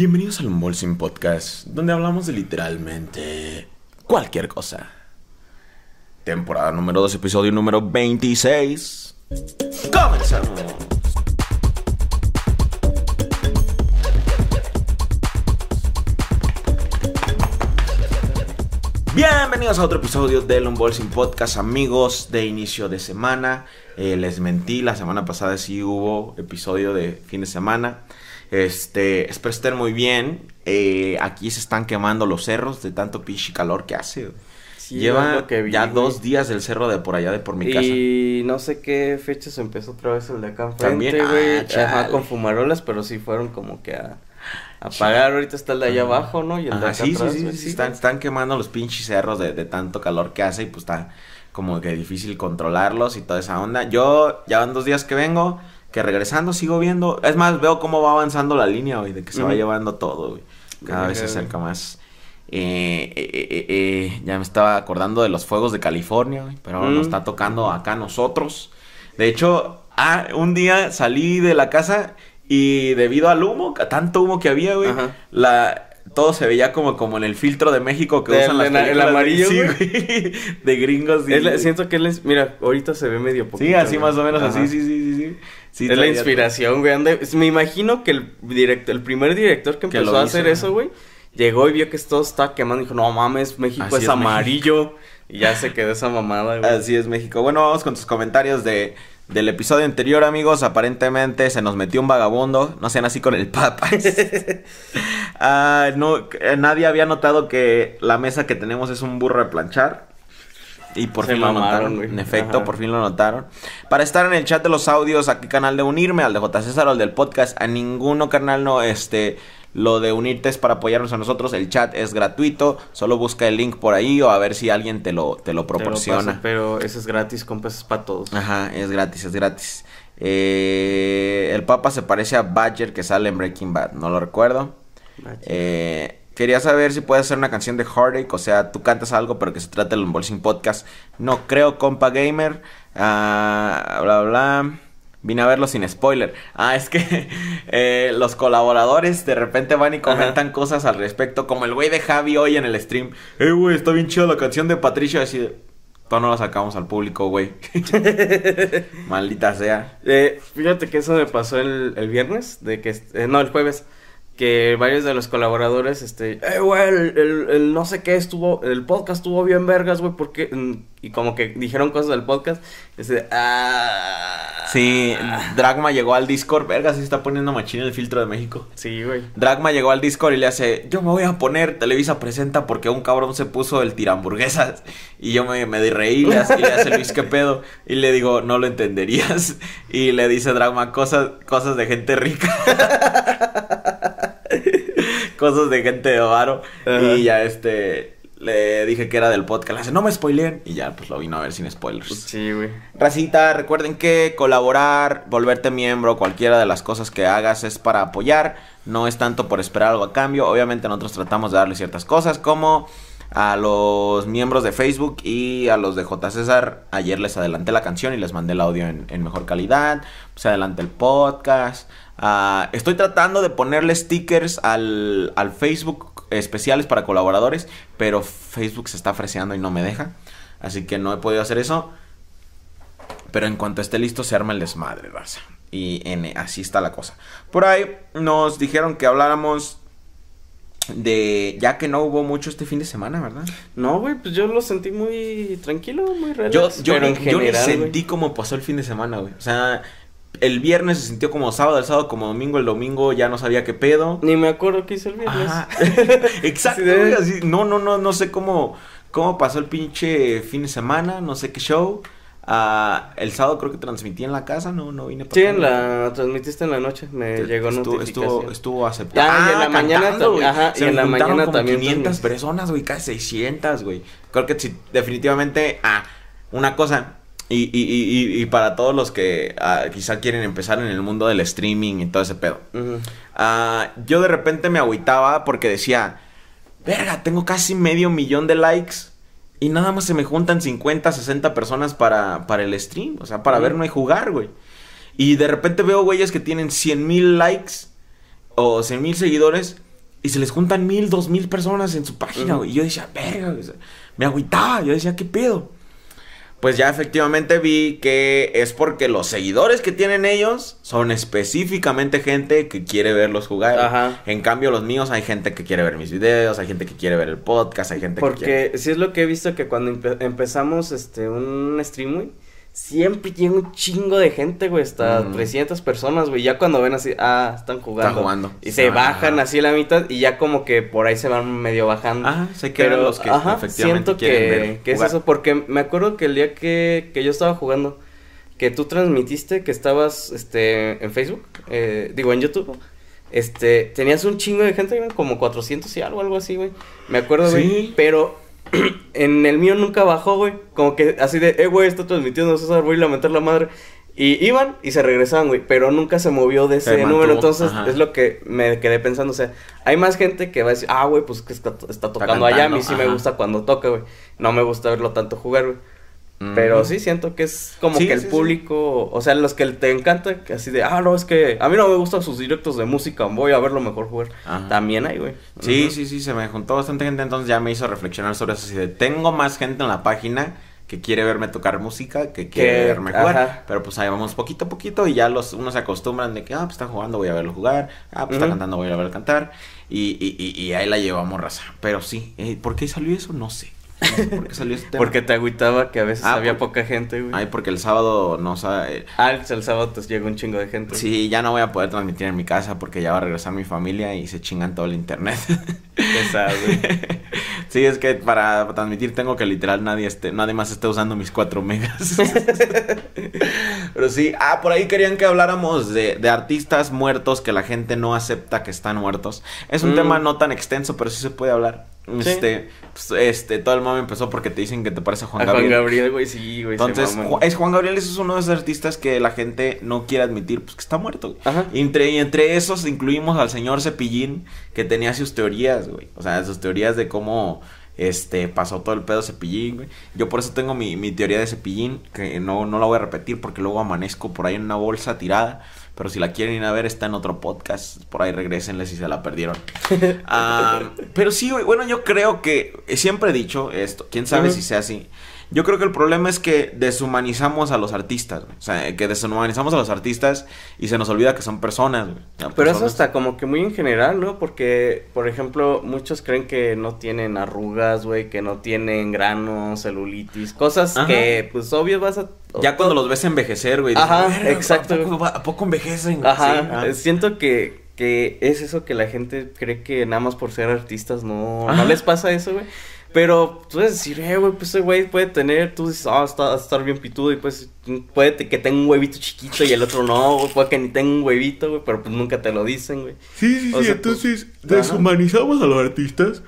Bienvenidos al Unbolsing Podcast, donde hablamos de literalmente cualquier cosa. Temporada número 2, episodio número 26. ¡Comenzamos! Bienvenidos a otro episodio del Unbolsing Podcast, amigos de inicio de semana. Eh, les mentí, la semana pasada sí hubo episodio de fin de semana. Este, espero estén muy bien. Eh, aquí se están quemando los cerros de tanto pinche calor que hace. Lleva ya dos días del cerro de por allá de por mi casa. Y no sé qué fecha se empezó otra vez el de acá enfrente, También, ah, con fumarolas, pero sí fueron como que a apagar. Ahorita está el de allá abajo, ¿no? Y el de acá sí, sí, sí, sí, Están, están quemando los pinches cerros de, de tanto calor que hace y pues está como que difícil controlarlos y toda esa onda. Yo ya van dos días que vengo que regresando sigo viendo. Es más, veo cómo va avanzando la línea, güey, de que se va llevando todo, güey. Cada vez se acerca más. Eh, eh, eh, ya me estaba acordando de los fuegos de California, güey, pero ahora nos está tocando acá nosotros. De hecho, ah, un día salí de la casa y debido al humo, a tanto humo que había, güey, la todo se veía como, como en el filtro de México que usan las el amarillo de, de gringos. siento que él mira, ahorita se ve medio poquito. Sí, así más o menos, así, sí, sí, sí, sí. Es la inspiración, güey. me imagino que el director, el primer director que empezó a hacer eso, güey, llegó y vio que todo estaba quemando y dijo, no mames, México es, amarillo. Y ya se quedó esa mamada, güey. Así es México. Bueno, vamos con tus comentarios de del episodio anterior, amigos, aparentemente se nos metió un vagabundo. No sean así con el papa. Ah, no, eh, nadie había notado que la mesa que tenemos es un burro de planchar. Y por fin lo notaron. En efecto, por fin lo notaron. Para estar en el chat de los audios, ¿a qué canal de unirme? ¿Al de J. César o al del podcast? A ninguno canal no, este lo de unirte es para apoyarnos a nosotros. El chat es gratuito. Solo busca el link por ahí o a ver si alguien te lo, te lo proporciona. pero eso es gratis, compas, es para todos. Ajá, es gratis, es gratis. Eh, el Papa se parece a Badger que sale en Breaking Bad. No lo recuerdo. Eh, quería saber si puedes hacer una canción de Heartache. O sea, tú cantas algo, pero que se trate del Unboxing Podcast. No creo, compa gamer. Ah, bla, bla. Vine a verlo sin spoiler. Ah, es que eh, los colaboradores de repente van y comentan cosas al respecto. Como el güey de Javi hoy en el stream. Eh, güey, está bien chida la canción de Patricio. Así de. No la sacamos al público, güey. Maldita sea. Eh, fíjate que eso me pasó el, el viernes. De que. Eh, no, el jueves que varios de los colaboradores, este, eh, güey, el, el, no sé qué estuvo, el podcast estuvo bien vergas, güey, porque, mm, y como que dijeron cosas del podcast, este, ah. Sí, Dragma llegó al Discord, vergas, se está poniendo machín el filtro de México. Sí, güey. Dragma llegó al Discord y le hace, yo me voy a poner, Televisa presenta porque un cabrón se puso el tiramburguesas, y yo me, me reí, le hace, le hace Luis, ¿qué pedo? Y le digo, no lo entenderías, y le dice Dragma, cosas, cosas de gente rica. cosas de gente de varo. Y ya este le dije que era del podcast. Le no me spoileen. Y ya, pues lo vino a ver sin spoilers. Sí, güey. Racita, recuerden que colaborar, volverte miembro, cualquiera de las cosas que hagas es para apoyar. No es tanto por esperar algo a cambio. Obviamente nosotros tratamos de darle ciertas cosas como a los miembros de Facebook y a los de J. César. Ayer les adelanté la canción y les mandé el audio en, en mejor calidad. Pues adelante el podcast. Ah, estoy tratando de ponerle stickers al, al, Facebook especiales para colaboradores, pero Facebook se está freseando y no me deja. Así que no he podido hacer eso. Pero en cuanto esté listo, se arma el desmadre, raza. Y en, así está la cosa. Por ahí nos dijeron que habláramos de ya que no hubo mucho este fin de semana, ¿verdad? No, güey, pues yo lo sentí muy tranquilo, muy relax. Yo, yo, en general, yo sentí como pasó el fin de semana, güey. O sea, el viernes se sintió como sábado, el sábado como domingo, el domingo ya no sabía qué pedo. Ni me acuerdo qué hice el viernes. Exacto, no, no, no, no sé cómo, cómo pasó el pinche fin de semana, no sé qué show. Ah, el sábado creo que transmití en la casa, no, no vine para Sí, en la transmitiste en la noche, me llegó estuvo, notificación. Estuvo, estuvo aceptado. Ah, y en la mañana también, ajá, y en la mañana como también 500 personas, güey, casi 600, güey. Creo que sí, definitivamente, ah, una cosa, y, y, y, y, para todos los que uh, quizá quieren empezar en el mundo del streaming y todo ese pedo. Uh, yo de repente me agüitaba porque decía, verga, tengo casi medio millón de likes y nada más se me juntan 50, 60 personas para, para el stream, o sea, para uh -huh. verme jugar, güey. Y de repente veo güeyes que tienen 100 mil likes o 100 mil seguidores y se les juntan mil, dos mil personas en su página, güey. Y yo decía, verga, güey. Me agüitaba. Yo decía, ¿qué pedo? Pues ya efectivamente vi que es porque los seguidores que tienen ellos son específicamente gente que quiere verlos jugar. Ajá. En cambio, los míos hay gente que quiere ver mis videos, hay gente que quiere ver el podcast, hay gente que quiere. Porque sí es lo que he visto que cuando empe- empezamos este un stream, siempre llega un chingo de gente, güey, hasta Mm. 300 personas, güey, ya cuando ven así, ah, están jugando. Están jugando. Y se Ah. bajan así a la mitad y ya como que por ahí se van medio bajando. Ajá, se quedan los que efectivamente siento quieren que, que es eso, porque me acuerdo que el día que, que yo estaba jugando, que tú transmitiste que estabas este en Facebook, eh, digo en YouTube, este, tenías un chingo de gente, eran como 400 y algo, algo así, güey. Me acuerdo, güey, Sí. pero en el mío nunca bajó, güey. Como que así de, eh, güey, está transmitiendo César, voy a meter la madre. Y iban y se regresaban, güey, pero nunca se movió de ese número. Entonces, ajá. es lo que me quedé pensando. O sea, hay más gente que va a decir, ah, güey, pues que está, está tocando allá. A mí sí me gusta cuando toca, güey. No me gusta verlo tanto jugar, güey. Pero sí siento que es como Sí, que el sí, sí. público, o sea, los que te encanta, que así de, ah, no, es que a mí no me gustan sus directos de música, voy a verlo mejor jugar. Ajá. También hay, güey. Sí, sí, sí, se me juntó bastante gente, entonces ya me hizo reflexionar sobre eso. Así de, tengo más gente en la página que quiere verme tocar música, que quiere verme jugar. ajá. Pero pues ahí vamos poquito a poquito y ya los unos se acostumbran de que, ah, pues está jugando, voy a verlo jugar. Ah, pues está Ujú. cantando, voy a verlo cantar. Y, y, y, y ahí la llevamos, raza. Pero sí, eh, ¿por qué salió eso? No sé. ¿Por qué salió ese tema? Porque te agüitaba que a veces Ah, había poca gente, güey. Ay, porque el sábado no sabe. Ah, el el sábado te llega un chingo de gente. Sí, ya no voy a poder transmitir en mi casa porque ya va a regresar mi familia y se chingan todo el internet. Pesado, güey. Sí, es que para transmitir tengo que literal nadie esté, nadie más esté usando mis 4 megas. Pero sí, ah, por ahí querían que habláramos de, de artistas muertos que la gente no acepta que están muertos. Es un Mm. tema no tan extenso, pero sí se puede hablar. Sí. Este, pues, este, todo el mame empezó porque te dicen que te parece Juan a Juan Gabriel. Gabriel, güey, sí, güey. Entonces. Ju- es Juan Gabriel es uno de esos artistas que la gente no quiere admitir, pues que está muerto. güey. Ajá. Y entre, y entre esos incluimos al señor Cepillín, que tenía sus teorías, güey. O sea, sus teorías de cómo este pasó todo el pedo Cepillín, güey. Yo por eso tengo mi, mi teoría de Cepillín, que no, no la voy a repetir porque luego amanezco por ahí en una bolsa tirada. Pero si la quieren ir a ver, está en otro podcast. Por ahí regresenle si se la perdieron. Ah, pero sí. Bueno, yo creo que eh, siempre he dicho esto. Quién sabe si sea así. Yo creo que el problema es que deshumanizamos a los artistas, güey. O sea, que deshumanizamos a los artistas y se nos olvida que son personas, güey. Pero eso está como que muy en general, ¿no? Porque, por ejemplo, muchos creen que no tienen arrugas, güey, que no tienen granos, celulitis, cosas Ajá. que, pues, obvio vas a... Ya cuando los ves envejecer, güey. Ajá, "Verga, exacto. ¿A poco, a poco envejecen? güey?" Ajá, Sí, eh, siento que, que es eso que la gente cree que nada más por ser artistas no, Ajá. no les pasa eso, güey. Pero tú puedes decir, eh, güey, pues ese güey puede tener, tú dices, ah, está, va a estar bien pitudo y pues puede que tenga un huevito chiquito y el otro no, güey, puede que ni tenga un huevito, güey, pero pues nunca te lo dicen, güey. Sí, sí, O sí. sea, entonces, deshumanizamos a los artistas.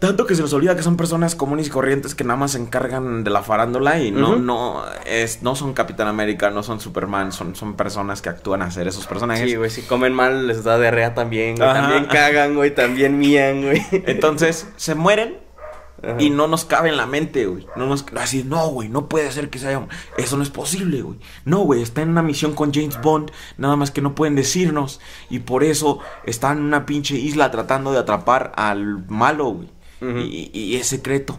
Tanto que se nos olvida que son personas comunes y corrientes que nada más se encargan de la farándula y no, no, es, no son Capitán América, no son Superman, son, son personas que actúan a ser esos personajes. Sí, güey, si comen mal les da diarrea también, güey, también cagan, güey, también mían, güey. Entonces, se mueren Ajá. y no nos cabe en la mente, güey. No nos así, no, güey, no puede ser que se haya eso no es posible, güey. No, güey, está en una misión con James Bond, nada más que no pueden decirnos y por eso está en una pinche isla tratando de atrapar al malo, güey. Y, y es secreto.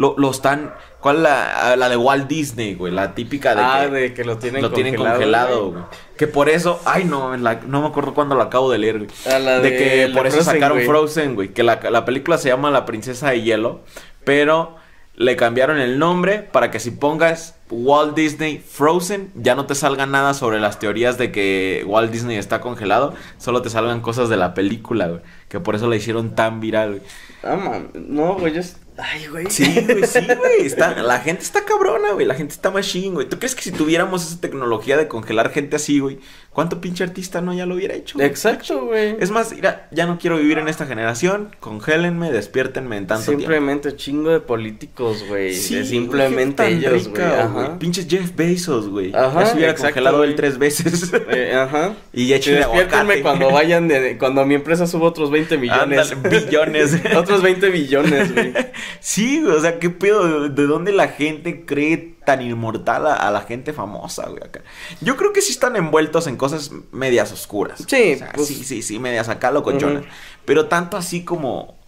Lo, lo están ¿Cuál es la, la de Walt Disney, güey? La típica de ah, que de que lo tienen lo tienen congelado, güey. Que por eso, ay no, la- no me acuerdo cuándo lo acabo de leer, güey. A la de de- que la por eso Frozen, sacaron güey. Frozen, güey. Que la, la película se llama La Princesa de Hielo, pero le cambiaron el nombre para que si pongas Walt Disney Frozen, ya no te salga nada sobre las teorías de que Walt Disney está congelado, solo te salgan cosas de la película, güey. Que por eso la hicieron tan viral, güey. Ah, man, no, güey, yo... Ay, güey. Sí, güey, sí, güey. Está, la gente está cabrona, güey. La gente está machine, güey. ¿Tú crees que si tuviéramos esa tecnología de congelar gente así, güey, cuánto pinche artista no ya lo hubiera hecho? Exacto, güey. Es más, mira, ya no quiero vivir en esta generación. Congélenme, despiértenme en tanto tiempo. Simplemente chingo de políticos, güey. Sí, de simplemente tan ellos, güey. Pinches Jeff Bezos, güey. Ajá, Ya se hubiera exacto, congelado él güey. tres veces. Eh, ajá. y ya Y echen despiértenme cuando vayan de, cuando mi empresa suba otros 20 millones. Ándale, billones. otros 20 billones, güey. Sí, güey, o sea, ¿qué pedo? ¿De- ¿De dónde la gente cree tan inmortal a, a la gente famosa, güey, acá. Yo creo que sí están envueltos en cosas medias oscuras. Sí, O sea, pues- sí, sí, sí, medias acá locochonas. Ujú. Pero tanto así como...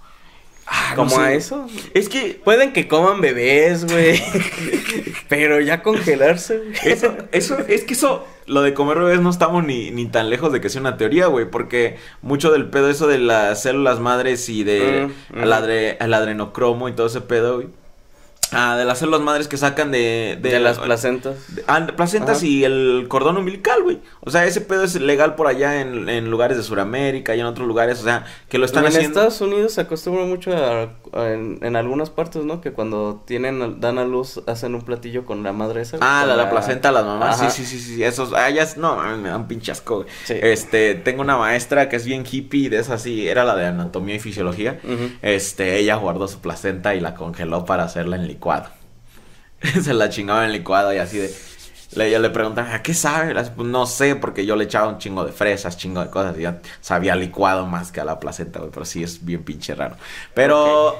ah, no Como sé. a eso. Es que Pueden que coman bebés, güey. Pero ya congelarse, güey. Eso, eso, es que eso, lo de comer bebés no estamos ni, ni tan lejos de que sea una teoría, güey, porque mucho del pedo eso de las células madres y de Mm, mm. el, adre- el adrenocromo y todo ese pedo, güey. Ah, de las células madres que sacan de... De, las placentas. de- ah, placentas Ajá. y el cordón umbilical, güey. O sea, ese pedo es legal por allá en, en lugares de Sudamérica y en otros lugares, o sea, que lo están en haciendo... Estados Unidos se acostumbra mucho a, a- en, en algunas partes, ¿no? Que cuando tienen dan a luz hacen un platillo con la madre esa. Ah, la, la placenta de las mamás. Ajá. Sí, sí, sí, sí. Esos, ah, ya no, me da un pinche asco, güey. Sí. Este, tengo una maestra que es bien hippie, de esa sí, era la de anatomía y fisiología. Este, ella guardó su placenta y la congeló para hacerla en licuado. Se la chingaba en licuado y así de. Le, ella le preguntan, ¿a qué sabe? Pues no sé, porque yo le echaba un chingo de fresas, chingo de cosas. Y ya sabía licuado más que a la placenta, güey. Pero sí es bien pinche raro. Pero.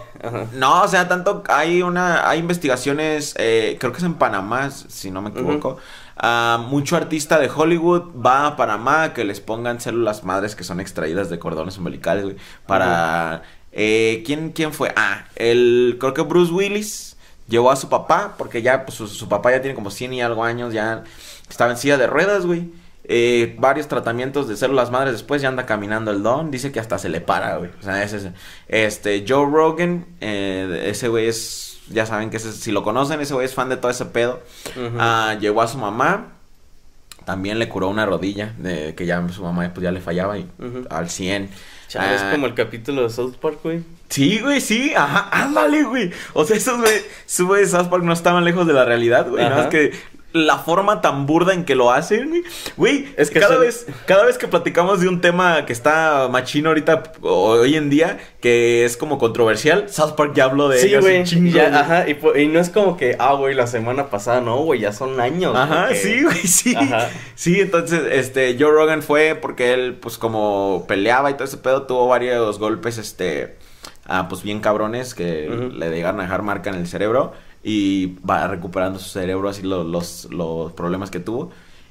No, o sea, tanto hay una. Hay investigaciones. eh, creo que es en Panamá, si no me equivoco. Ah, mucho artista de Hollywood va a Panamá a que les pongan células madres que son extraídas de cordones umbilicales, güey. Para. eh, ¿quién, ¿Quién fue? Ah, el. Creo que Bruce Willis llevó a su papá, porque ya pues, su, su papá ya tiene como 100 y algo años, ya estaba en silla de ruedas, güey. Eh, varios tratamientos de células madres después ya anda caminando el don, dice que hasta se le para, güey. O sea, ese es este Joe Rogan, eh, ese güey es ya saben que ese, si lo conocen, ese güey es fan de todo ese pedo. Ujú. Ah, llevó a su mamá, también le curó una rodilla de que ya su mamá pues ya le fallaba y al 100. Chale, es Ah, como el capítulo de South Park, güey. Sí, güey, sí, ajá, ándale, güey. O sea, esos güey, güey de South Park no estaban lejos de la realidad, güey. Nada más que la forma tan burda en que lo hacen, güey. Güey, Es que cada son- vez, cada vez que platicamos de un tema que está machino ahorita, hoy en día, que es como controversial, South Park ya habló de Sí, ellos güey. chingo, ya, güey. Ajá, y, no es como que, ah, güey, la semana pasada, no, güey, ya son años. Ajá, porque- sí, güey, sí. Ajá. Sí, entonces, este, Joe Rogan fue porque él, pues, como peleaba y todo ese pedo, tuvo varios golpes, este, ah, pues, bien cabrones que le llegaron a dejar marca en el cerebro y va recuperando su cerebro, así lo- los, los problemas que tuvo.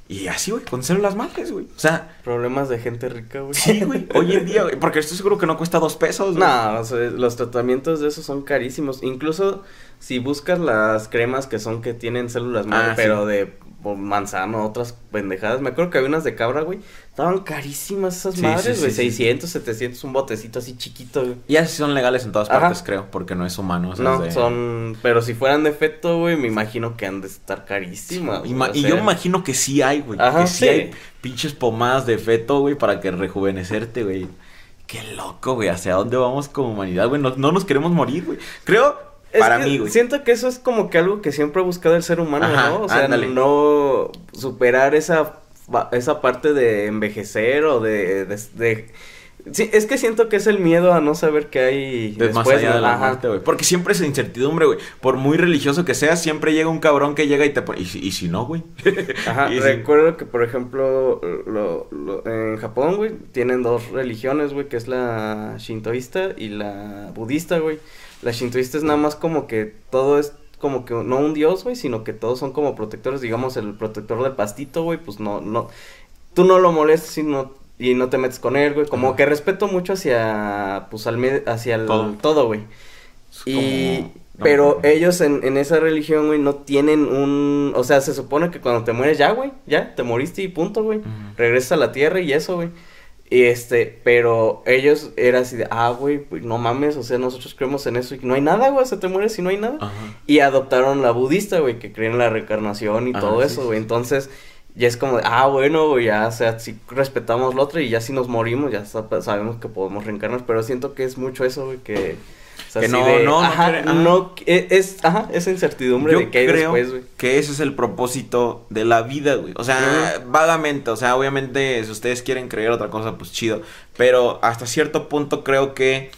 Y así, güey, con células madres, güey. O sea, Problemas de gente rica, güey. sí, güey, hoy en día, güey, porque estoy seguro que no cuesta dos pesos, güey. No, o sea, los tratamientos de esos son carísimos. Incluso si buscas las cremas que son que tienen células madre, Ah, pero sí. de por manzano, otras pendejadas. Me acuerdo que había unas de cabra, güey. Estaban carísimas esas Sí, madres, güey. sí, sí. 600, 700, un botecito así chiquito, güey. Y así son legales en todas Ajá. partes, creo, porque no es humano. No, de- son... Pero si fueran de efecto, güey, me imagino que han de estar carísimas. Y, yo sea, imagino que sí hay, güey. Que sí, hay pinches pomadas de feto, güey, para que rejuvenecerte, güey. Qué loco, güey. ¿Hacia dónde vamos como humanidad, güey? No, no nos queremos morir, güey. Creo, Es para mí, güey. Siento que eso es como que algo que siempre ha buscado el ser humano, Ajá, ¿no? O sea, ándale. no superar esa, esa parte de envejecer o de, de, de- Sí, es que siento que es el miedo a no saber qué hay más después, de la muerte, güey. Porque siempre es incertidumbre, güey. Por muy religioso que seas, siempre llega un cabrón que llega y te pone. ¿Y si, y si no, güey? Ajá, si- recuerdo que, por ejemplo, lo, lo- en Japón, güey, tienen dos religiones, güey, que es la shintoísta y la budista, güey. La shintoísta es nada más como que todo es como que no un dios, güey, sino que todos son como protectores, digamos, el protector del pastito, güey, pues no, no, tú no lo molestas y no, y no te metes con él, güey, como Ajá. que respeto mucho hacia, pues, al hacia el Todo. güey. Y, como- no, pero no. ellos en, en esa religión, güey, no tienen un, o sea, se supone que cuando te mueres ya, güey, ya, te moriste y punto, güey, regresas a la tierra y eso, güey. Y este, pero ellos era así de, ah, güey, pues no mames, o sea, nosotros creemos en eso y no hay nada, güey, se te mueres y no hay nada. Ajá. Y adoptaron la budista, güey, que creen en la reencarnación y Ajá, todo sí, eso, güey. sí. Entonces, ya es como, de, ah, bueno, güey, ya, o sea, si respetamos lo otro y ya si nos morimos, ya sa- sabemos que podemos reencarnar, pero siento que es mucho eso, güey, que... sea, Que no, de, no, no ajá, quiere- ajá. no, e- es, ajá, esa incertidumbre Yo de que hay creo después, güey. que ese es el propósito de la vida, güey. O sea, vagamente, o sea, obviamente si ustedes quieren creer otra cosa, pues chido. Pero hasta cierto punto creo que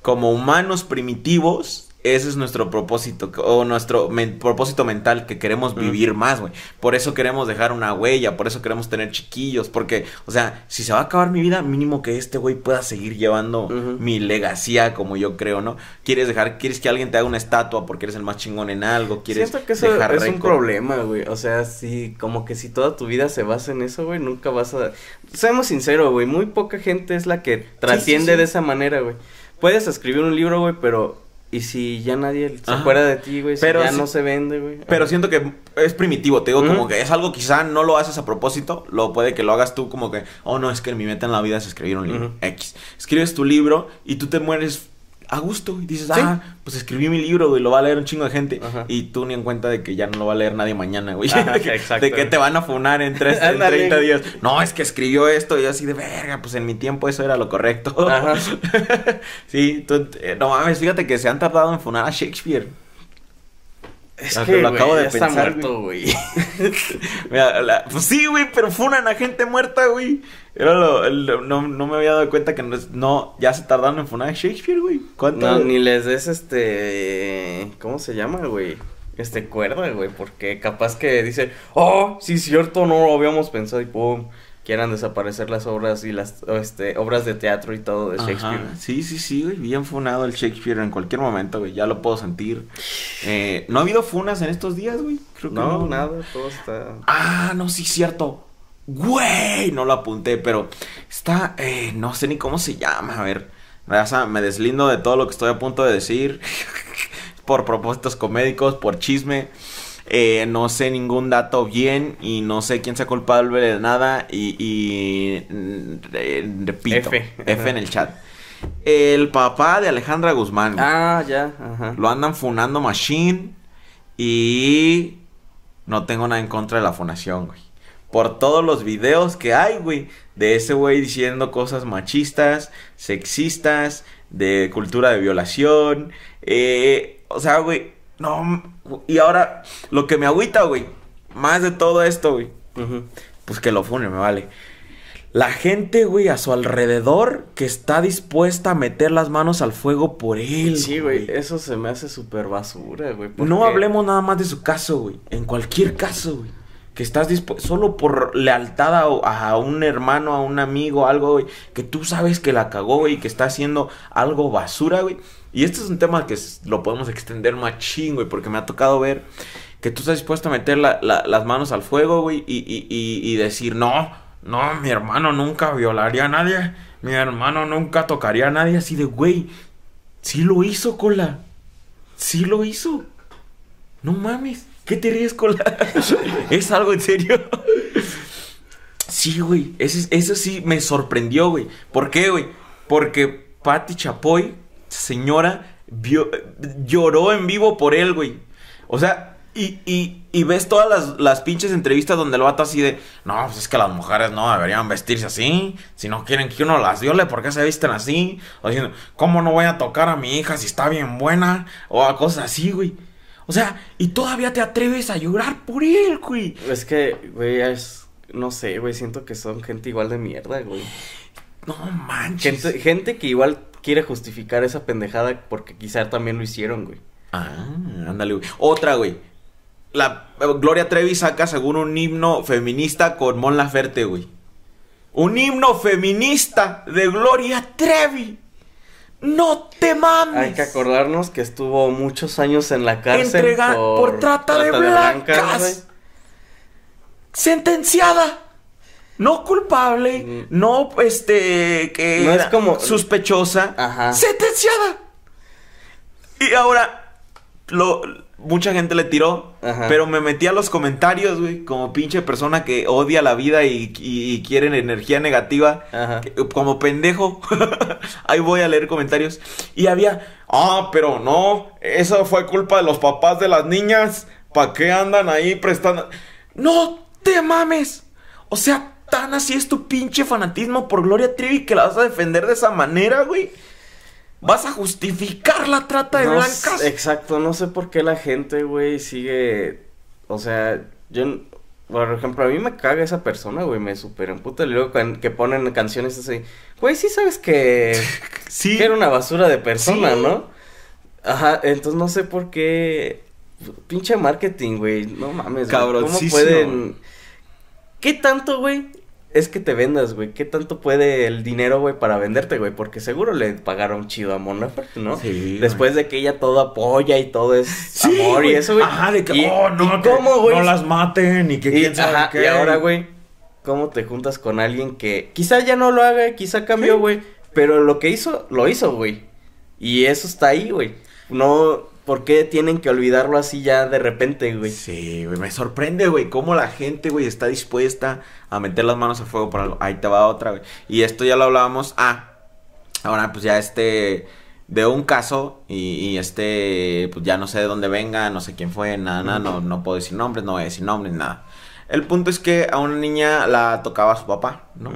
como humanos primitivos, ese es nuestro propósito o nuestro men- propósito mental que queremos vivir más, güey. Por eso queremos dejar una huella, por eso queremos tener chiquillos, porque, o sea, si se va a acabar mi vida, mínimo que este güey pueda seguir llevando mi legacía como yo creo, ¿no? Quieres dejar, quieres que alguien te haga una estatua porque eres el más chingón en algo, quieres Siento que eso dejar es un problema, güey. O sea, sí, como que si toda tu vida se basa en eso, güey, nunca vas a... Seamos sinceros, güey, muy poca gente es la que trasciende sí. de esa manera, güey. Puedes escribir un libro, güey, pero... ¿Y si ya nadie se Ajá. acuerda de ti, güey? Si Pero ya no se vende, güey. Pero siento que es primitivo, te digo, como que es algo quizá no lo haces a propósito, lo puede que lo hagas tú como que, oh no, es que mi meta en la vida es escribir un libro. X. Escribes tu libro y tú te mueres a gusto y dices, Sí. ah, pues escribí mi libro, güey, lo va a leer un chingo de gente. Ajá. Y tú ni en cuenta de que ya no lo va a leer nadie mañana, güey. Ajá, de, que, exacto. de que te van a funar en, tres, en Ándale. 30 días. No, es que escribió esto y así de verga, pues en mi tiempo eso era lo correcto. Ajá. sí, tú, eh, no mames, fíjate que se han tardado en funar a Shakespeare. Es lo que, lo acabo de está pensar, muerto, güey. Pues sí, güey, pero funan a gente muerta, güey. Era lo, el- no, no me había dado cuenta que no, no, ya se tardaron en funar Shakespeare, güey. ¿Cuánto? No, ni les des este... ¿Cómo se llama, güey? Este, cuerda, güey, porque capaz que dicen, oh, sí, cierto, no lo habíamos pensado y pum, quieran desaparecer las obras y las, este, obras de teatro y todo de Ajá, Shakespeare. Sí, sí, sí, güey. Bien funado el Shakespeare en cualquier momento, güey. Ya lo puedo sentir. Eh, ¿No ha habido funas en estos días, güey? Creo que No, nada, todo está... Ah, no, sí, cierto. Güey, no lo apunté, pero está, eh, no sé ni cómo se llama. A ver, raza, me deslindo de todo lo que estoy a punto de decir. por propósitos comédicos, por chisme. Eh, no sé ningún dato bien y no sé quién sea culpable de nada. Y, y mm, eh, repito, F. F en el chat. El papá de Alejandra Guzmán. Ah, ya, ajá. Lo andan funando Machine. Y no tengo nada en contra de la funación, güey. Por todos los videos que hay, güey. De ese güey diciendo cosas machistas, sexistas, de cultura de violación. Eh, o sea, güey. No. Y ahora, lo que me agüita, güey. Más de todo esto, güey. Pues que lo funen, me vale. La gente, güey, a su alrededor que está dispuesta a meter las manos al fuego por él. Sí, güey, eso se me hace súper basura, güey. No hablemos nada más de su caso, güey. En cualquier caso, güey. Que estás dispuesto, solo por lealtad a, un hermano, a un amigo, algo, güey. Que tú sabes que la cagó, güey. Que está haciendo algo basura, güey. Y este es un tema que lo podemos extender machín, güey. Porque me ha tocado ver que tú estás dispuesto a meter la- la- las manos al fuego, güey. Y, y- y- y decir, no, no, mi hermano nunca violaría a nadie. Mi hermano nunca tocaría a nadie. Así de, güey. Sí lo hizo, cola. Sí lo hizo. No mames. ¿Qué te ríes, cola? ¿Es algo en serio? Sí, güey. Eso, eso sí me sorprendió, güey. ¿Por qué, güey? Porque Patti Chapoy, señora, vio- lloró en vivo por él, güey. O sea, y, y, y ves todas las, las pinches entrevistas donde el vato así de... No, pues es que las mujeres no deberían vestirse así. Si no quieren que uno las viole, ¿por qué se visten así? O diciendo, ¿cómo no voy a tocar a mi hija si está bien buena? O a cosas así, güey. O sea, y todavía te atreves a llorar por él, güey. Es que, güey, es... No sé, güey, siento que son gente igual de mierda, güey. No manches. Gente, gente que igual quiere justificar esa pendejada porque quizá también lo hicieron, güey. Ah, ándale, güey. Otra, güey. La eh, Gloria Trevi saca según un himno feminista con Mon Laferte, güey. Un himno feminista de Gloria Trevi. No te mames. Hay que acordarnos que estuvo muchos años en la cárcel Entrega- por trata de blancas. Sentenciada. No culpable. Mm. No, este, que No es como- sospechosa. Ajá. Sentenciada. Y ahora, lo, mucha gente le tiró. Ajá. Pero me metí a los comentarios, güey. Como pinche persona que odia la vida y, y, y quiere energía negativa. Ajá. que- Como pendejo. Ahí voy a leer comentarios. Y había. Ah, pero no. Eso fue culpa de los papás de las niñas. ¿Para qué andan ahí prestando? ¡No te mames! O sea, tan así es tu pinche fanatismo por Gloria Trevi que la vas a defender de esa manera, güey. Vas a justificar la trata de No blancas. exacto, no sé por qué la gente, güey, sigue. O sea, yo. Por ejemplo, a mí me caga esa persona, güey, me super emputa. Y luego que ponen canciones así. Güey, sí sabes que. Sí. Que era una basura de persona, Sí. ¿no? Ajá, entonces no sé por qué. Pinche marketing, güey. No mames, güey. ¿Cómo pueden.? ¿Qué tanto, güey? Es que te vendas, güey. ¿Qué tanto puede el dinero, güey, para venderte, güey? Porque seguro le pagaron chido a Mon Laferte, ¿no? Sí, güey. Después de que ella todo apoya y todo es amor y eso, güey. Ajá, de que, Y- oh, no, ¿y que cómo, güey? no las maten y que Y, quién sabe ajá, qué. y ahora, güey, ¿cómo te juntas con alguien que quizá ya no lo haga, quizá cambió, Sí. güey? Pero lo que hizo, lo hizo, güey. Y eso está ahí, güey. No, ¿por qué tienen que olvidarlo así ya de repente, güey? Sí, güey, me sorprende, güey, cómo la gente, güey, está dispuesta a meter las manos a fuego por algo. Ahí te va otra, güey. Y esto ya lo hablábamos. Ah, ahora pues ya este, de un caso y, y este, pues ya no sé de dónde venga, no sé quién fue, nada, nada, no, no puedo decir nombres, no voy a decir nombres, nada. El punto es que a una niña la tocaba su papá, ¿no?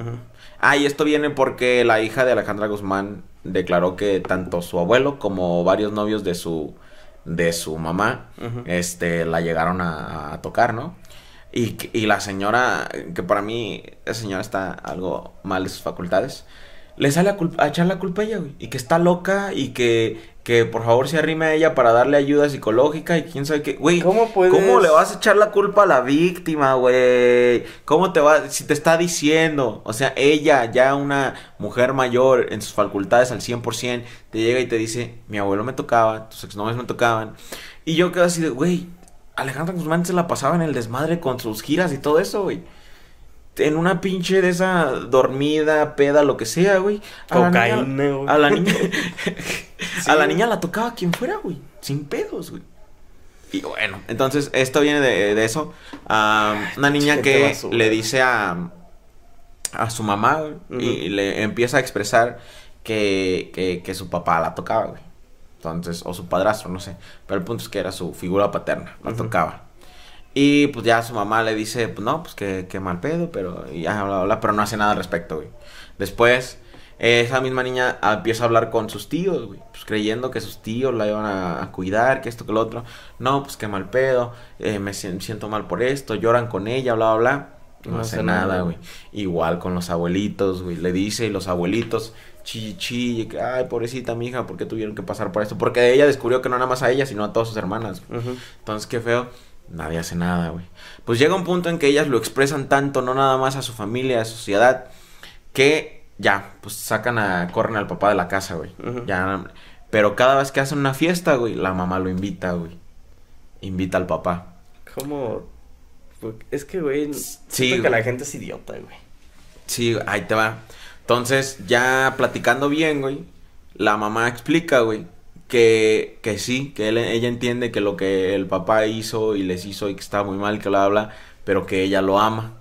Ah, y esto viene porque la hija de Alejandra Guzmán declaró que tanto su abuelo como varios novios de su de su mamá este la llegaron a, a tocar, ¿no? Y, y la señora, que para mí esa señora está algo mal de sus facultades, le sale a, echar la culpa a ella, güey. Y que está loca y que, que por favor se arrime a ella para darle ayuda psicológica y quién sabe qué. Güey, ¿Cómo puedes? ¿Cómo le vas a echar la culpa a la víctima, güey? ¿Cómo te va? Si te está diciendo, o sea, ella, ya una mujer mayor en sus facultades al 100%, te llega y te dice, mi abuelo me tocaba, tus exnovios me tocaban. Y yo quedo así de, güey, Alejandra Guzmán se la pasaba en el desmadre con sus giras y todo eso, güey. En una pinche de esa dormida, peda, lo que sea, güey. A la niña- Cocaína, güey. A la niña. Sí, a la niña la tocaba quien fuera, güey. Sin pedos, güey. Y bueno, entonces esto viene de, de eso. Ah, una niña que basura. le dice a, a su mamá güey, y le empieza a expresar que, que, que su papá la tocaba, güey. Entonces, o su padrastro, no sé. Pero el punto es que era su figura paterna, la tocaba. Y pues ya su mamá le dice, pues no, pues que, que mal pedo, pero y ya, bla, bla, bla, pero no hace nada al respecto, güey. Después, eh, esa misma niña empieza a hablar con sus tíos, güey, pues creyendo que sus tíos la iban a, a cuidar, que esto, que lo otro. No, pues que mal pedo, eh, me sien- siento mal por esto, lloran con ella, bla, bla, bla. No, hace nada, güey. Igual con los abuelitos, güey. Le dice y los abuelitos, chille, chille, que, ay, pobrecita mija, ¿por qué tuvieron que pasar por esto? Porque ella descubrió que no nada más a ella, sino a todas sus hermanas. Ujú. Entonces, qué feo. Nadie hace nada, güey. Pues llega un punto en que ellas lo expresan tanto, no nada más a su familia, a su sociedad, que ya, pues sacan a, corren al papá de la casa, güey. Ya, pero cada vez que hacen una fiesta, güey, la mamá lo invita, güey. Invita al papá. ¿Cómo? Pues, Es que, güey, Sí, que la gente es idiota, güey. Sí, ahí te va. Entonces, ya platicando bien, güey, la mamá explica, güey, que, que sí, que él- ella entiende que lo que el papá hizo y les hizo y que estaba muy mal, que lo habla, pero que ella lo ama.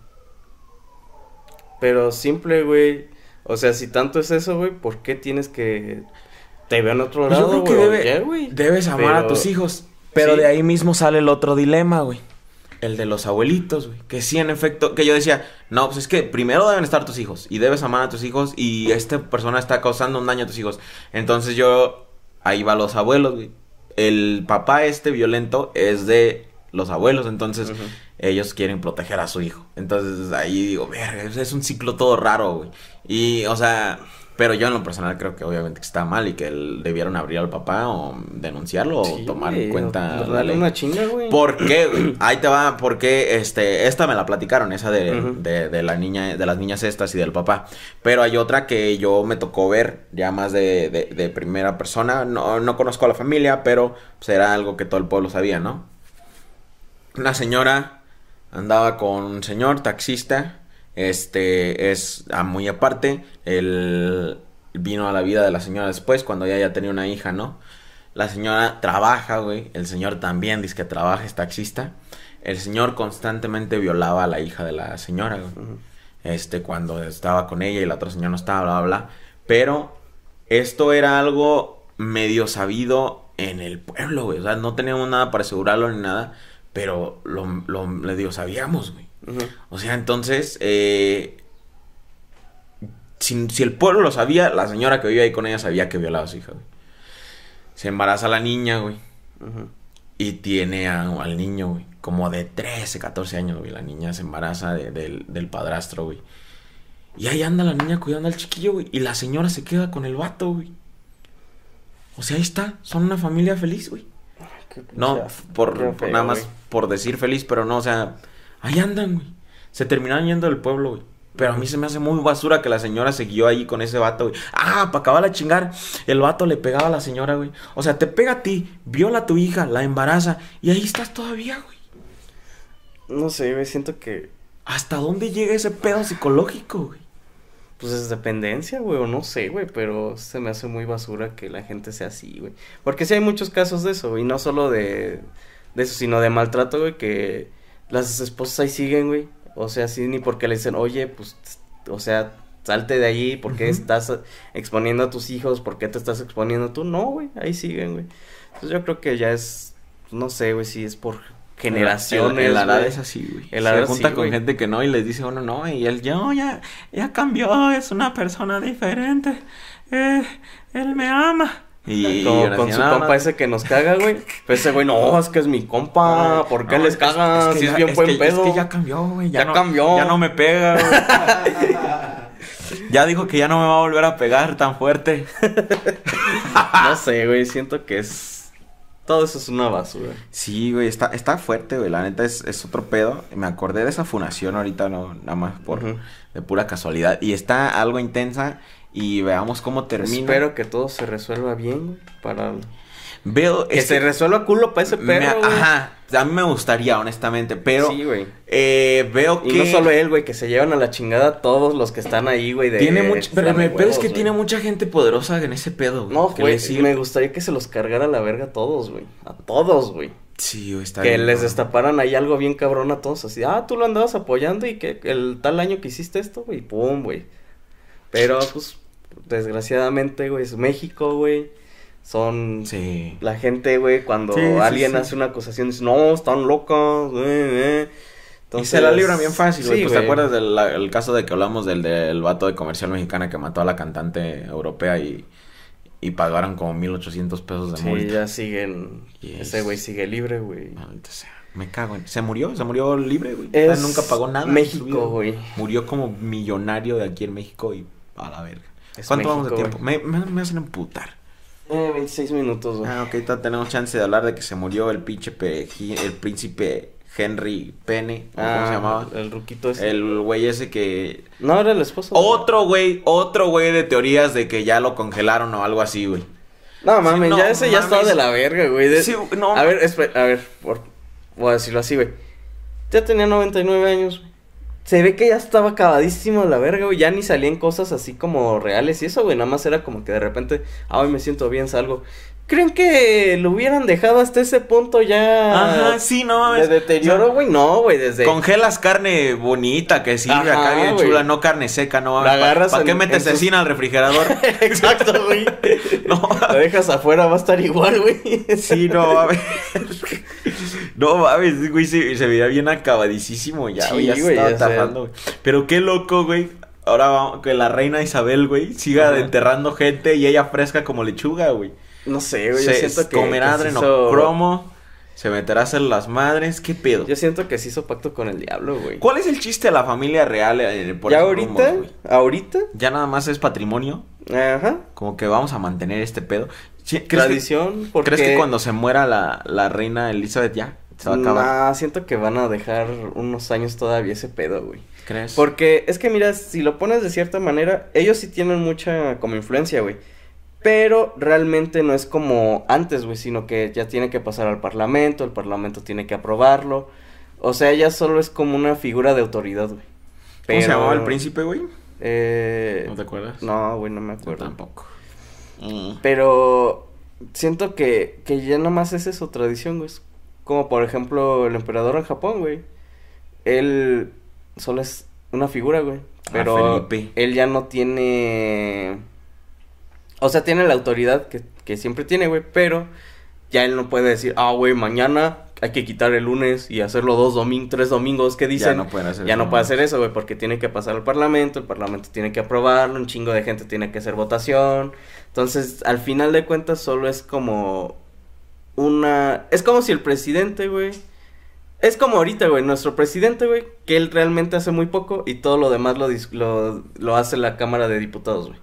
Pero simple, güey. O sea, si tanto es eso, güey, ¿por qué tienes que te veo en otro Pues lado? yo creo que debe- debes amar a tus hijos. Pero Sí. de ahí mismo sale el otro dilema, güey. El de los abuelitos, güey. Que sí, en efecto, que yo decía, no, pues es que primero deben estar tus hijos. Y debes amar a tus hijos. Y esta persona está causando un daño a tus hijos. Entonces yo, ahí va los abuelos, güey. El papá este violento es de los abuelos. Entonces ellos quieren proteger a su hijo. Entonces ahí digo, verga, es- es un ciclo todo raro, güey. Y, o sea, pero yo en lo personal creo que obviamente está mal y que el- debieron abrir al papá o denunciarlo Sí, o tomar en cuenta darle ley. una chinga, güey. ¿Por qué, güey? Ahí te va, porque este, esta me la platicaron, esa de, de, de la niña, de las niñas estas y del papá. Pero hay otra que yo me tocó ver ya más de, de, de primera persona. No, no conozco a la familia, pero pues, era algo que todo el pueblo sabía, ¿no? Una señora andaba con un señor taxista. Este es ah, muy aparte. Él vino a la vida de la señora después, cuando ella ya tenía una hija, ¿no? La señora trabaja, güey. El señor también dice que trabaja, es taxista. El señor constantemente violaba a la hija de la señora, güey. Este, cuando estaba con ella y la otra señora no estaba, bla, bla, bla. Pero esto era algo medio sabido en el pueblo, güey. O sea, no teníamos nada para asegurarlo ni nada. Pero lo, lo, le digo, sabíamos, güey. O sea, entonces, eh, si, si el pueblo lo sabía, la señora que vivía ahí con ella sabía que violaba a su hija, güey. Se embaraza la niña, güey. Y tiene a- al niño, güey. Como de 13, 14 años, güey. La niña se embaraza de- del, del padrastro, güey. Y ahí anda la niña cuidando al chiquillo, güey. Y la señora se queda con el vato, güey. O sea, ahí está, son una familia feliz, güey. No, por, qué por feo, nada más güey. por decir feliz, pero no, o sea, ahí andan, güey. Se terminaron yendo del pueblo, güey. Pero a mí se me hace muy basura que la señora siguió ahí con ese vato, güey. Ah, para acabar la chingar. El vato le pegaba a la señora, güey. O sea, te pega a ti, viola a tu hija, la embaraza. Y ahí estás todavía, güey. No sé, güey, siento que ¿Hasta dónde llega ese pedo psicológico, güey? pues es dependencia, güey, o no sé, güey, pero se me hace muy basura que la gente sea así, güey. Porque sí hay muchos casos de eso, y no solo de, de eso, sino de maltrato, güey, que las esposas ahí siguen, güey. O sea, sí, ni porque le dicen, oye, pues, o sea, salte de allí, ¿por qué estás exponiendo a tus hijos? ¿Por qué te estás exponiendo tú? No, güey, ahí siguen, güey. Entonces yo creo que ya es, no sé, güey, si es por generaciones, El, el es así, güey. El Se junta sí, con güey. gente que no y les dice uno no. Y él, yo ya, ya cambió, es una persona diferente. Eh, él me ama. Y Como con su compa ese que nos caga, güey. Pues ese güey, no, es que es mi compa. ¿Por qué No, les es- caga? que si es ya- bien buen que- pedo. Es que ya cambió, güey. Ya, Ya no, cambió. Ya no me pega, güey. ya dijo que ya no me va a volver a pegar tan fuerte. No sé, güey. Siento que es. Todo eso es una basura. Sí, güey, está, está fuerte, güey. La neta es, es otro pedo. Me acordé de esa funación ahorita, no, nada más por de pura casualidad. Y está algo intensa. Y veamos cómo termina. Espero que todo se resuelva bien. Para. Veo. Que es se resuelva culo para ese me- perro. Ajá. A mí me gustaría, honestamente. Pero Sí, güey. eh, veo Y que. no solo él, güey, que se llevan a la chingada todos los que están ahí, güey. de- Tiene mucho. Pero el pedo es que tiene mucha gente poderosa en ese pedo, güey. No, que güey, me gustaría que se los cargara a la verga a todos, güey. A todos, güey. Sí, güey, está que bien, les cabrón. destaparan ahí algo bien cabrón a todos, así, ah, tú lo andabas apoyando y que el tal año que hiciste esto, güey, pum, güey. Pero, pues, desgraciadamente, güey, es México, güey. Son Sí. la gente, güey, cuando Sí, sí, alguien sí. hace una acusación, dice, no, están locos, güey, eh. y se la libran bien fácil, güey. Sí, pues te acuerdas del la- el caso de que hablamos del, del vato de comercial mexicana que mató a la cantante europea y, y pagaron como 1800 pesos de Sí, multa. ya siguen, Yes. ese güey sigue libre, güey. Maldita sea. Me cago en... Se murió, se murió libre, güey. Es O sea, nunca pagó nada. México, güey. Murió como millonario de aquí en México y a la verga. Es ¿Cuánto vamos de tiempo? Me, me, me hacen emputar. Eh, 26 minutos, güey. Ah, ok, todavía tenemos chance de hablar de que se murió el pinche el príncipe Henry Pene, ¿o ¿cómo Ah, se llamaba? El ruquito ese. El güey ese que... No, era el esposo. Otro güey, otro güey de teorías de que ya lo congelaron o algo así, güey. No mames, no ya ese ya estaba de la verga, güey. de- Sí, no. A ver, espera, a ver, por... voy a decirlo así, güey. Ya tenía 99 años, güey. Se ve que ya estaba acabadísimo de la verga, güey. Ya ni salían cosas así como reales y eso, güey. Nada más era como que de repente, ah, hoy me siento bien, salgo. ¿Creen que lo hubieran dejado hasta ese punto ya? Ajá, sí, no De mames. deterioro, O sea, güey. No, güey, desde. Congelas carne bonita que Ajá, acá bien chula, no carne seca, no La mames. ¿Para agarras qué metes sus- cecina al refrigerador? Exacto, güey. No. La dejas afuera, va a estar igual, güey. Sí, no mames. No mames, güey, se, se veía bien acabadísimo ya, Sí, güey. ya se güey, estaba tapando, güey. Pero qué loco, güey. Ahora vamos, que la reina Isabel, güey, siga Ajá. enterrando gente y ella fresca como lechuga, güey. No sé, güey. Yo siento que. comerá que adrenocromo, se meterá a hacer las madres, qué pedo. Yo siento que se hizo pacto con el diablo, güey. ¿Cuál es el chiste de la familia real eh, por ya ahorita, rumos, güey? ahorita, Ya nada más es patrimonio, ajá, como que vamos a mantener este pedo. ¿Crees, que, tradición, porque... ¿crees que cuando se muera la, la reina Elizabeth ya se va a acabar? Nah, siento que van a dejar unos años todavía ese pedo, güey. ¿Crees? Porque es que mira, si lo pones de cierta manera, ellos sí tienen mucha como influencia, güey. Pero realmente no es como antes, güey, sino que ya tiene que pasar al parlamento, el parlamento tiene que aprobarlo. O sea, ya solo es como una figura de autoridad, güey. ¿Cómo se llamaba el príncipe, güey? Eh... ¿No te acuerdas? No, güey, no me Yo acuerdo. tampoco. Mm. Pero siento que, que ya nomás es eso, tradición, güey. Como por ejemplo el emperador en Japón, güey. Él solo es una figura, güey. Ah, Pero él ya no tiene... O sea, tiene la autoridad que, que siempre tiene, güey. Pero ya él no puede decir, ah, güey, mañana hay que quitar el lunes y hacerlo dos domingos, tres domingos. ¿Qué dicen? Ya no pueden hacer Ya eso, no puede hacer eso, güey, porque tiene que pasar al parlamento, el parlamento tiene que aprobarlo, un chingo de gente tiene que hacer votación. Entonces, al final de cuentas, solo es como una... Es como si el presidente, güey... Es como ahorita, güey, nuestro presidente, güey, que él realmente hace muy poco y todo lo demás lo, dis- lo, lo hace la Cámara de Diputados, güey.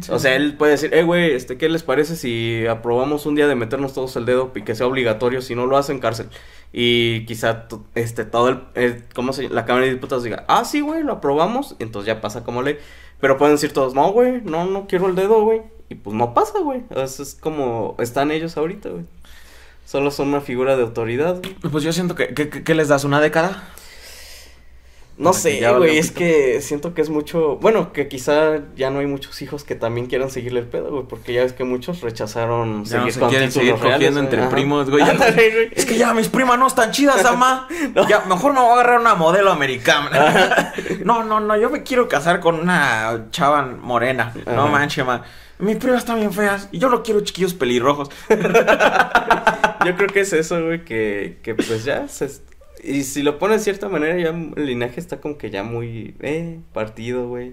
Sí. O sea, él puede decir, eh, güey, este, ¿qué les parece si aprobamos un día de meternos todos el dedo y que sea obligatorio? Si no lo hacen, cárcel. Y quizá, este, todo el, eh, ¿cómo se La Cámara de Diputados diga, ah, sí, güey, lo aprobamos. Entonces ya pasa como ley. Pero pueden decir todos, no, güey, no, no quiero el dedo, güey. Y pues no pasa, güey. Eso es como están ellos ahorita, güey. Solo son una figura de autoridad, güey. Pues yo siento que, que, les das una década. No Para sé, güey, es que siento que es mucho, bueno, que quizá ya no hay muchos hijos que también quieran seguirle el pedo, güey, porque ya ves que muchos rechazaron Ya no seguir se con quieren seguir reales, cogiendo entre Ajá. primos, güey. Ya no-. Es que ya mis primas no están chidas, ama. No. Ya, mejor me voy a agarrar una modelo americana. no, no, no, yo me quiero casar con una chava morena. No manches, ma. Mis primas están bien feas y yo no quiero chiquillos pelirrojos. Yo creo que es eso, güey, que, que pues ya se... Y si lo pones de cierta manera, ya el linaje está como que ya muy, eh, partido, güey.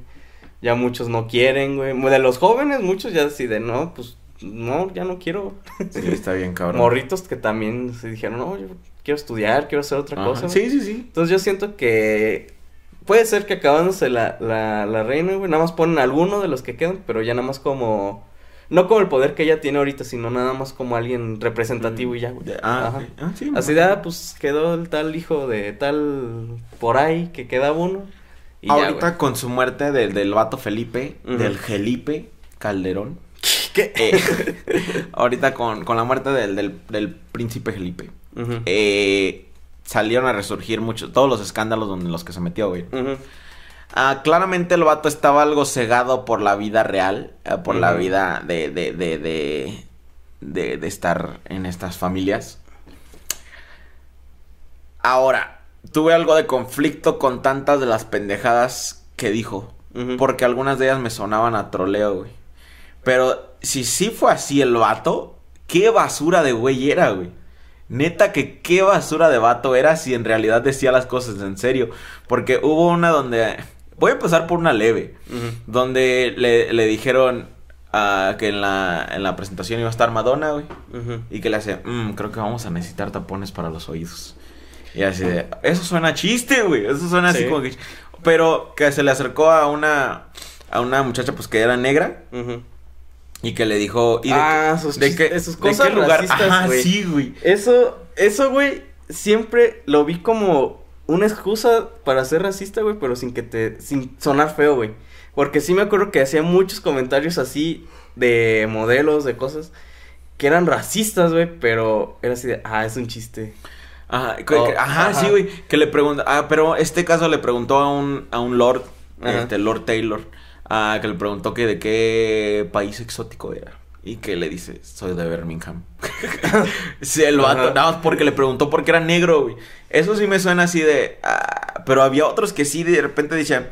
Ya muchos no quieren, güey. De los jóvenes, muchos ya deciden, no, pues, no, ya no quiero. Sí, está bien, cabrón. Morritos que también se dijeron, no, yo quiero estudiar, quiero hacer otra Ajá. cosa. güey". Sí, sí, sí. Entonces yo siento que puede ser que acabándose la, la, la reina, güey, nada más ponen alguno de los que quedan, pero ya nada más como, no como el poder que ella tiene ahorita, sino nada más como alguien representativo y ya, güey. Ah, Ajá. Ah, sí, Así de, ah, pues quedó el tal hijo de tal por ahí, que queda uno. Y Ahorita con su muerte del, del vato Felipe, del Gelipe Calderón. ¿Qué? eh, ahorita con, con la muerte del, del, del príncipe Felipe. Ujú. eh, salieron a resurgir muchos, todos los escándalos donde los que se metió, güey. Ah, claramente el vato estaba algo cegado por la vida real, eh, por la vida de, de, de, de, de, de estar en estas familias. Ahora, tuve algo de conflicto con tantas de las pendejadas que dijo, porque algunas de ellas me sonaban a troleo, güey. Pero si sí fue así el vato, qué basura de güey era, güey. Neta que qué basura de vato era si en realidad decía las cosas en serio. Porque hubo una donde... Voy a empezar por una leve. Donde le, le dijeron que en la, en la presentación iba a estar Madonna, güey. Y que le hace, "Mm, creo que vamos a necesitar tapones para los oídos. Y así de, eso suena chiste, güey. Eso suena así Sí. como que... Pero que se le acercó a una... A una muchacha pues que era negra. Ujú. Y que le dijo... ¿y de Ah, sus de de qué lugar? racistas, Ajá, güey. sí, güey. Eso, eso, güey, siempre lo vi como una excusa para ser racista, güey, pero sin que te, sin sonar feo, güey. Porque sí me acuerdo que hacía muchos comentarios así de modelos, de cosas, que eran racistas, güey, pero era así de, ah, es un chiste. Ajá, que- Oh, que- ajá, ajá. sí, güey. Que le pregunta. Ah, pero este caso le preguntó a un, a un Lord, Ajá. este Lord Taylor, ah, que le preguntó que de qué país exótico era. Y que le dice, soy de Birmingham. sí, el vato, Ajá. nada más porque le preguntó por qué era negro, güey. Eso sí me suena así de. ah, pero había otros que sí de repente decían.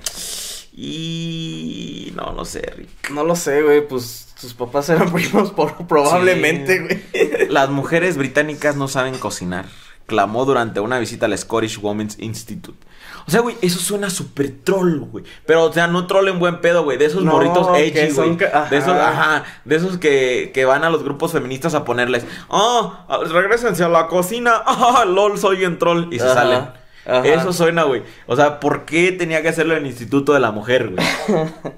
Y. No, no sé, Rick. No lo sé, güey, pues sus papás eran primos por, probablemente, Sí. güey. Las mujeres británicas no saben cocinar. Clamó durante una visita al Scottish Women's Institute. O sea, güey, eso suena súper troll, güey. Pero, o sea, no troll en buen pedo, güey. De esos No, morritos edgy, güey. De esos, ajá. De esos que, que van a los grupos feministas a ponerles. Oh, regresense a la cocina. Ah, lol, soy bien troll. Y se Ajá, salen. ajá. Eso suena, güey. O sea, ¿por qué tenía que hacerlo en el Instituto de la Mujer, güey?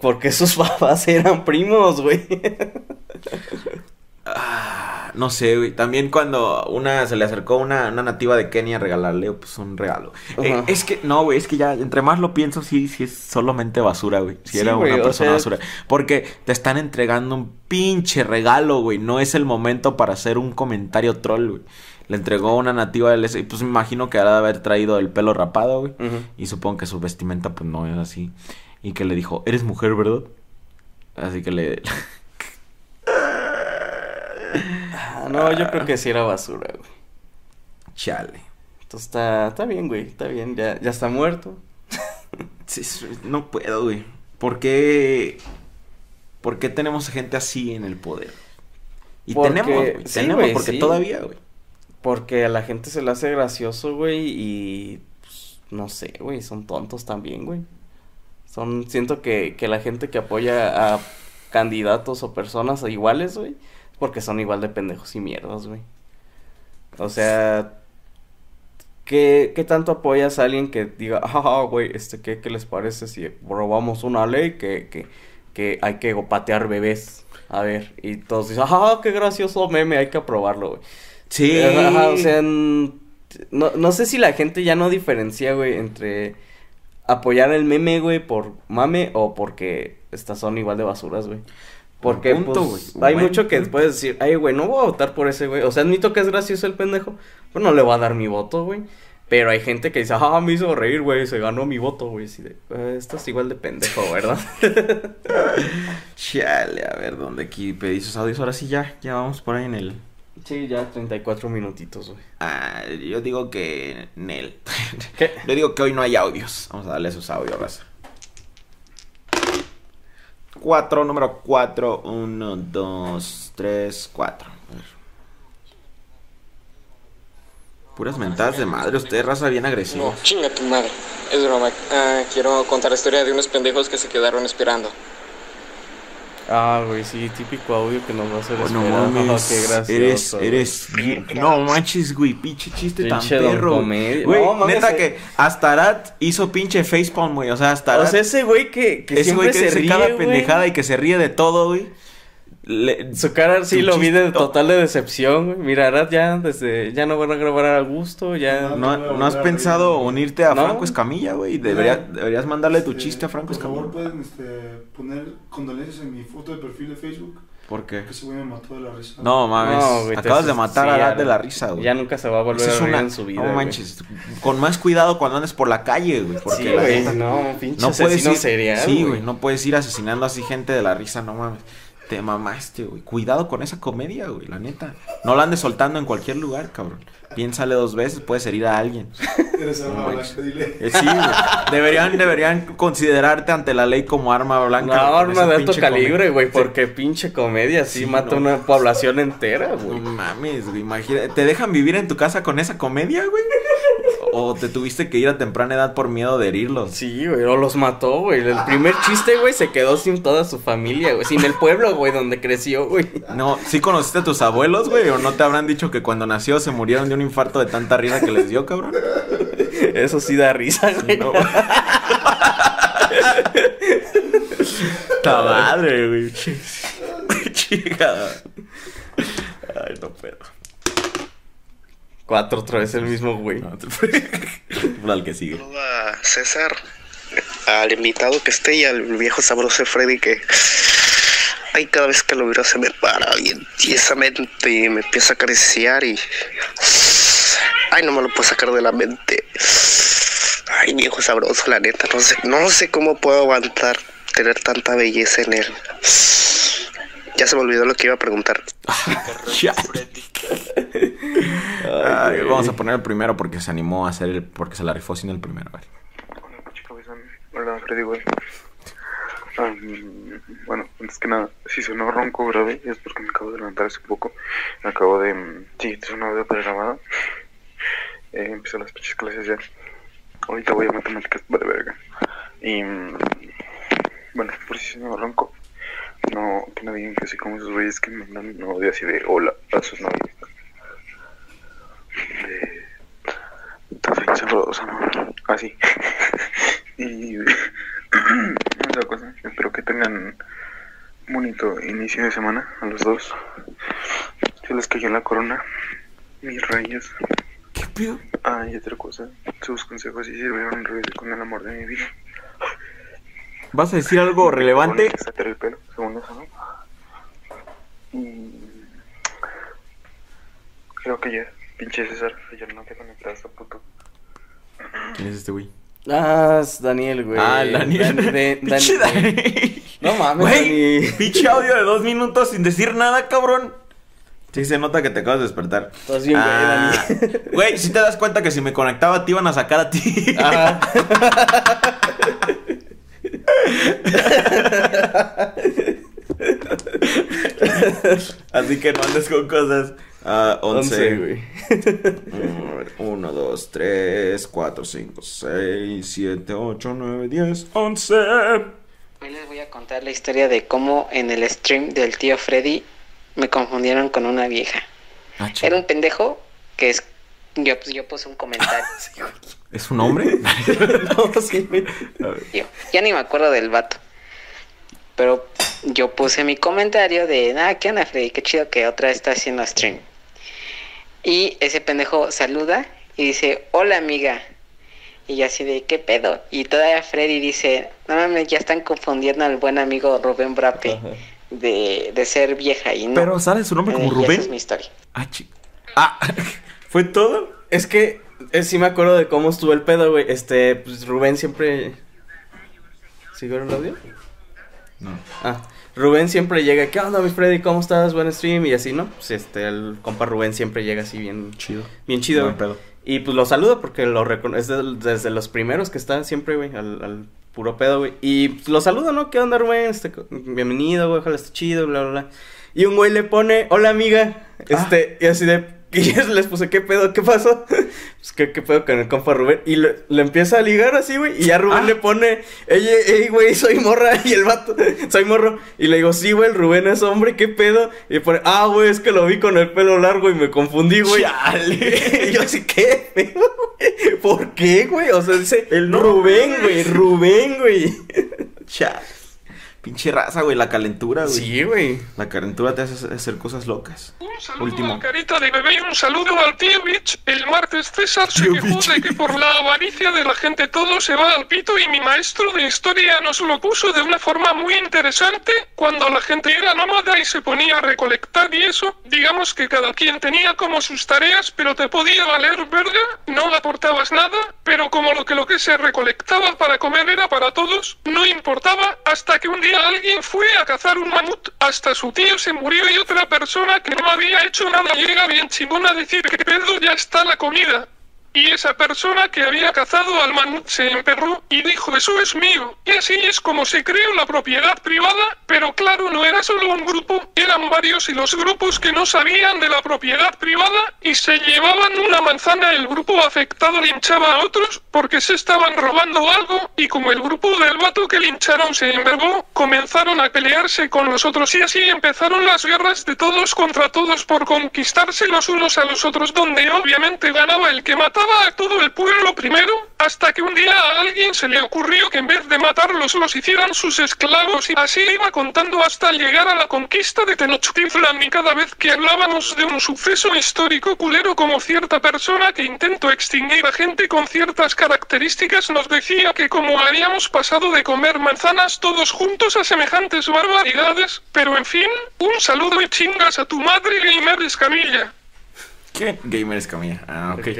Porque sus papás eran primos, güey. Ah, no sé, güey. También cuando una se le acercó una, una nativa de Kenia a regalarle pues, un regalo. Eh, es que, no, güey, es que ya entre más lo pienso, sí, sí es solamente basura, güey. Si Sí, era güey, una persona sea- basura. Porque te están entregando un pinche regalo, güey. No es el momento para hacer un comentario troll, güey. Le entregó una nativa del y pues me imagino que hará de haber traído el pelo rapado, güey. Y supongo que su vestimenta, pues no es así. Y que le dijo, ¿eres mujer, verdad? Así que le. Ah, no, yo creo que sí era basura, güey. Chale. Entonces está, está bien, güey, está bien, ya, ya está muerto. Sí, no puedo, güey. ¿Por qué, ¿Por qué tenemos gente así en el poder? Y Porque- tenemos, güey. sí, tenemos, güey, porque sí. todavía, güey. Porque a la gente se le hace gracioso, güey, y pues, no sé, güey, son tontos también, güey. Son, siento que, que la gente que apoya a candidatos o personas iguales, güey, porque son igual de pendejos y mierdas, güey. O sea, ¿qué, qué tanto apoyas a alguien que diga, ah, güey, este, ¿qué, qué les parece si probamos una ley que, que, que hay que patear bebés. A ver, y todos dicen, ¡ah, qué gracioso meme! Hay que aprobarlo, güey. Sí. Ajá, o sea, no, no sé si la gente ya no diferencia, güey, entre apoyar el meme, güey, por mame o porque estas son igual de basuras, güey. Porque, punto, pues, hay mucho que punto. puedes decir, ay, güey, no voy a votar por ese, güey. O sea, admito que es gracioso el pendejo, pero no le voy a dar mi voto, güey. Pero hay gente que dice, ah, me hizo reír, güey, se ganó mi voto, güey. Así de, "Eh, estás igual de pendejo, ¿verdad? Chale, a ver, ¿dónde aquí pedí sus audios? Ahora sí ya, ya vamos por ahí en el... sí, ya 34 minutitos, güey. Ah, yo digo que Nel. ¿Qué? Yo digo que hoy no hay audios. Vamos a darle sus audios, raza. Cuatro, número cuatro. Uno, dos, tres, cuatro. A ver. Puras mentadas de madre, usted raza bien agresiva. No, chinga tu madre. Es broma. Ah, quiero contar la historia de unos pendejos que se quedaron esperando. Ah, güey, sí, típico audio que nos va a hacer Bueno, esperar. mames, eres, eres No manches, güey, pinche chiste Pinche tan perro. Güey, No, neta eh. que hasta Arat hizo pinche facepalm, güey. O sea, hasta O sea, ese güey que, que ese siempre güey que se ríe, cada güey. pendejada y que se ríe de todo, güey. Le- Su cara sí lo vi de total de decepción, güey. Mira, ahora ya desde ya no van a grabar a gusto, ya ¿No, no has pensado unirte a No. Franco Escamilla, güey? Debería, deberías mandarle tu chiste a Franco Por Escamilla. favor, pueden este, poner condolencias en mi foto de perfil de Facebook. ¿Por qué? Que ese güey me mató de la risa. No, mames. No, güey, Acabas de matar sí, a Arad de la risa, güey. Ya nunca se va a volver a es reír una- en su vida. No güey. manches. Con más cuidado cuando andes por la calle, güey. Porque Sí, la güey, neta- no, pinche No puedes asesino ir. serial, sí, güey. No puedes ir asesinando así gente de la risa, no mames. Te mamaste, güey. Cuidado con esa comedia, güey, la neta. No la andes soltando en cualquier lugar, cabrón. Piénsale dos veces, puedes herir a alguien. Eres arma No blanca, dile. Eh, sí, güey. Deberían, deberían considerarte ante la ley como arma blanca. No, arma de alto calibre, güey, Sí. porque pinche comedia sí, Sí, mata no. una población entera, No güey. mames, güey, imagínate. ¿Te dejan vivir en tu casa con esa comedia, güey? ¿O te tuviste que ir a temprana edad por miedo de herirlos? Sí, güey, o los mató, güey. El primer chiste, güey, se quedó sin toda su familia, güey. Sin el pueblo, güey, donde creció, güey. No, ¿sí conociste a tus abuelos, güey? ¿O no te habrán dicho que cuando nació se murieron de un infarto de tanta risa que les dio, cabrón? Eso sí da risa, güey. No. Madre, güey. Chica. Ay, no puedo. Cuatro otra vez el mismo, güey. Al que sigue. Saludo a César, al invitado que esté y al viejo sabroso Freddy que ay, cada vez que lo miro se me para bien tiesamente y me empieza a acariciar y ay, no me lo puedo sacar de la mente. Ay, viejo sabroso, la neta, no sé, no sé cómo puedo aguantar tener tanta belleza en él. Ya se me olvidó lo que iba a preguntar. Ay, vamos a poner el primero porque se animó a hacer el. porque se la rifó sin el primero. A ver. Hola, Puchi Cabezón. Hola, Freddy, güey. Bueno, antes que nada, si sonó ronco grave es porque me acabo de levantar hace poco. Me acabo de... mm, Sí, es un audio pregrabado. Eh, empezó las pinches clases ya. Ahorita voy a matemáticas de verga. Y... mm, Bueno, por si sonó ronco. No, que no digan que así como esos güeyes que me mandan un audio así de hola a sus novios. De... Estás sabrosa, ¿no? Así. y otra cosa, espero que tengan un bonito inicio de semana a los dos. Se les cayó la corona, mis reyes. ¿Qué pedo? Ah, y otra cosa, sus consejos sí sirvieron regresé con el amor de mi vida. ¿Vas a decir algo relevante? El pelo, según eso, ¿no? Y creo que ya, pinche César, ayer no te conectaste, puto. ¿Quién es este güey? Ah, es Daniel, güey. Ah, el Daniel. Dan- de- Pinche Dani- Dani. No mames, Güey, Dani. pinche audio de dos minutos sin decir nada, cabrón. Sí, se nota que te acabas de despertar. Estás bien, güey, Ah, Dani. Güey, si te das cuenta que si me conectaba te iban a sacar a ti. Ajá. Así que no andes con cosas. Ah, 11. Once, güey. 1, 2, 3, 4, 5, 6, 7, 8, 9, 10, 11. Hoy les voy a contar la historia de cómo en el stream del tío Freddy me confundieron con una vieja. Ah, Era un pendejo que es... Yo, pues, yo puse un comentario. ¿Es un hombre? No, sí. Yo, ya ni me acuerdo del vato. Pero yo puse mi comentario de, ah, ¿qué onda, Freddy? Qué chido que otra vez está haciendo stream. Y ese pendejo saluda y dice, hola amiga. Y yo así de, ¿qué pedo? Y todavía Freddy dice, no mames, ya están confundiendo al buen amigo Rubén Brape de, de ser vieja y no. Pero ¿sale su nombre Eh, como y esa Rubén? es mi historia. Ah, Ah, ¿fue todo? Es que eh, sí me acuerdo de cómo estuvo el pedo, güey. Este, pues Rubén siempre. ¿Siguió el audio? No. Ah, Rubén siempre llega, ¿qué onda, mi Freddy? ¿Cómo estás? Buen stream y así, ¿no? Pues este, el compa Rubén siempre llega así bien Chido. Bien chido, güey. pedo. Y pues lo saludo porque lo es de- desde los primeros que están siempre, güey, al, al puro pedo, güey. Y pues, lo saludo, ¿no? ¿Qué onda, Rubén? Este, bienvenido, güey, ojalá esté chido, bla, bla, bla. Y un güey le pone, hola, amiga. Este, y así de, y yo les puse, ¿qué pedo? ¿Qué pasó? Pues, ¿qué, qué pedo con el compa Rubén? Y le, empieza a ligar así, güey. Y ya Rubén Ah. le pone, ey, ey, güey, soy morra. Y el vato, soy morro. Y le digo, sí, güey, el Rubén es hombre, ¿qué pedo? Y pone, ah, güey, es que lo vi con el pelo largo y me confundí, güey. y yo así, ¿qué pedo? ¿Por qué, güey? O sea, dice, El Rubén, güey, Rubén, güey. Cha. Pinche raza, güey, la calentura, güey. Sí, güey. La calentura te hace hacer cosas locas. Un saludo Último. al carita de bebé y un saludo al tío Bitch. El martes César se quejó de que por la avaricia de la gente todo se va al pito y mi maestro de historia nos lo puso de una forma muy interesante. Cuando la gente era nómada y se ponía a recolectar y eso, digamos que cada quien tenía como sus tareas, pero te podía valer verga, no aportabas nada, pero como lo que lo que se recolectaba para comer era para todos, no importaba hasta que un día alguien fue a cazar un mamut, hasta su tío se murió y otra persona que no había hecho nada llega bien chingón a decir que pedo ya está la comida. Y esa persona que había cazado al mamut se emperró y dijo eso es mío. Y así es como se creó la propiedad privada, pero claro, no era solo un grupo, eran varios y los grupos que no sabían de la propiedad privada y se llevaban una manzana, el grupo afectado linchaba a otros porque se estaban robando algo y como el grupo del vato que lincharon se envergó, comenzaron a pelearse con los otros y así empezaron las guerras de todos contra todos por conquistarse los unos a los otros donde obviamente ganaba el que mataba a todo el pueblo primero, hasta que un día a alguien se le ocurrió que en vez de matarlos los hicieran sus esclavos y así iba contando hasta llegar a la conquista de Tenochtitlan y cada vez que hablábamos de un suceso histórico culero como cierta persona que intentó extinguir a gente con ciertas características nos decía que como habíamos pasado de comer manzanas todos juntos a semejantes barbaridades, pero en fin, un saludo y chingas a tu madre gamer Escamilla. ¿Qué? Gamer Escamilla. Ah, ok. Ok.